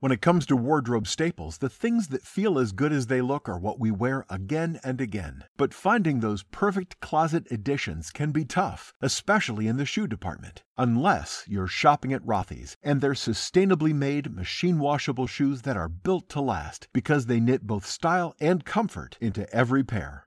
When it comes to wardrobe staples, the things that feel as good as they look are what we wear again and again. But finding those perfect closet additions can be tough, especially in the shoe department. Unless you're shopping at Rothy's and their sustainably made machine washable shoes that are built to last because they knit both style and comfort into every pair.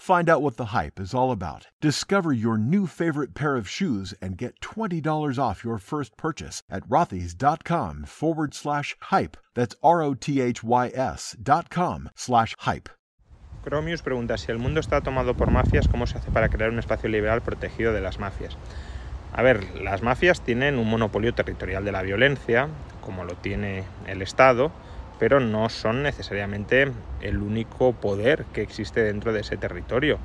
Find out what the hype is all about. Discover your new favorite pair of shoes and get $20 off your first purchase at rothys.com forward slash hype. That's R O T H Y S dot com slash hype. Chromius pregunta si el mundo está tomado por mafias, ¿cómo se hace para crear un espacio liberal protegido de las mafias? A ver, las mafias tienen un monopolio territorial de la violencia, como lo tiene el Estado, pero no son necesariamente el único poder que existe dentro de ese territorio.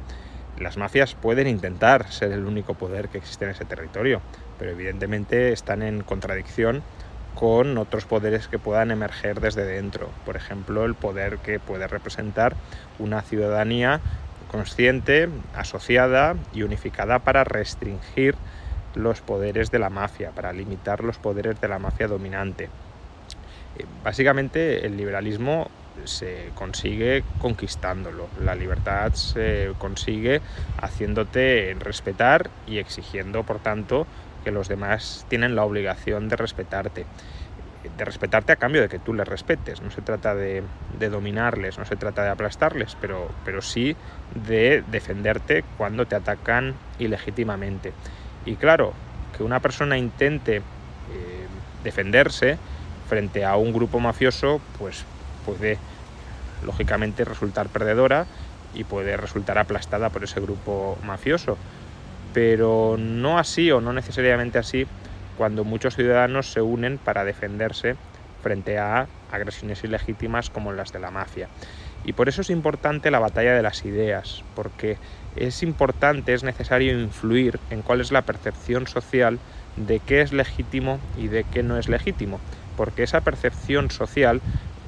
Las mafias pueden intentar ser el único poder que existe en ese territorio, pero evidentemente están en contradicción con otros poderes que puedan emerger desde dentro. Por ejemplo, el poder que puede representar una ciudadanía consciente, asociada y unificada para restringir los poderes de la mafia, para limitar los poderes de la mafia dominante. Básicamente el liberalismo se consigue conquistándolo, la libertad se consigue haciéndote respetar y exigiendo, por tanto, que los demás tienen la obligación de respetarte. De respetarte a cambio de que tú les respetes. No se trata de, dominarles, no se trata de aplastarles, pero, pero sí de defenderte cuando te atacan ilegítimamente. Y claro, que una persona intente eh, defenderse frente a un grupo mafioso, pues puede lógicamente resultar perdedora y puede resultar aplastada por ese grupo mafioso. Pero no así o no necesariamente así cuando muchos ciudadanos se unen para defenderse frente a agresiones ilegítimas como las de la mafia. Y por eso es importante la batalla de las ideas, porque es importante, es necesario influir en cuál es la percepción social de qué es legítimo y de qué no es legítimo porque esa percepción social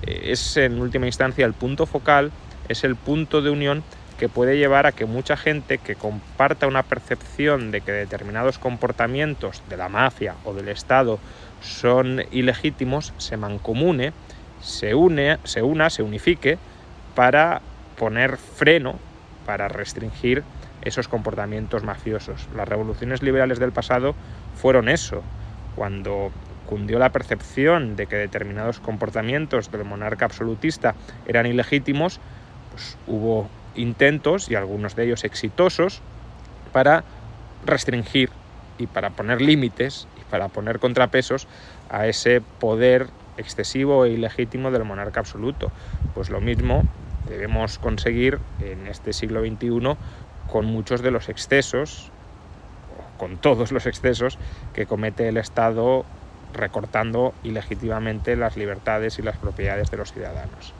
eh, es en última instancia el punto focal, es el punto de unión que puede llevar a que mucha gente que comparta una percepción de que determinados comportamientos de la mafia o del Estado son ilegítimos, se mancomune, se une, se una, se unifique para poner freno, para restringir esos comportamientos mafiosos. Las revoluciones liberales del pasado fueron eso, cuando cundió la percepción de que determinados comportamientos del monarca absolutista eran ilegítimos, pues hubo intentos, y algunos de ellos exitosos, para restringir y para poner límites y para poner contrapesos a ese poder excesivo e ilegítimo del monarca absoluto. Pues lo mismo debemos conseguir en este siglo XXI con muchos de los excesos, con todos los excesos que comete el Estado recortando ilegítimamente las libertades y las propiedades de los ciudadanos.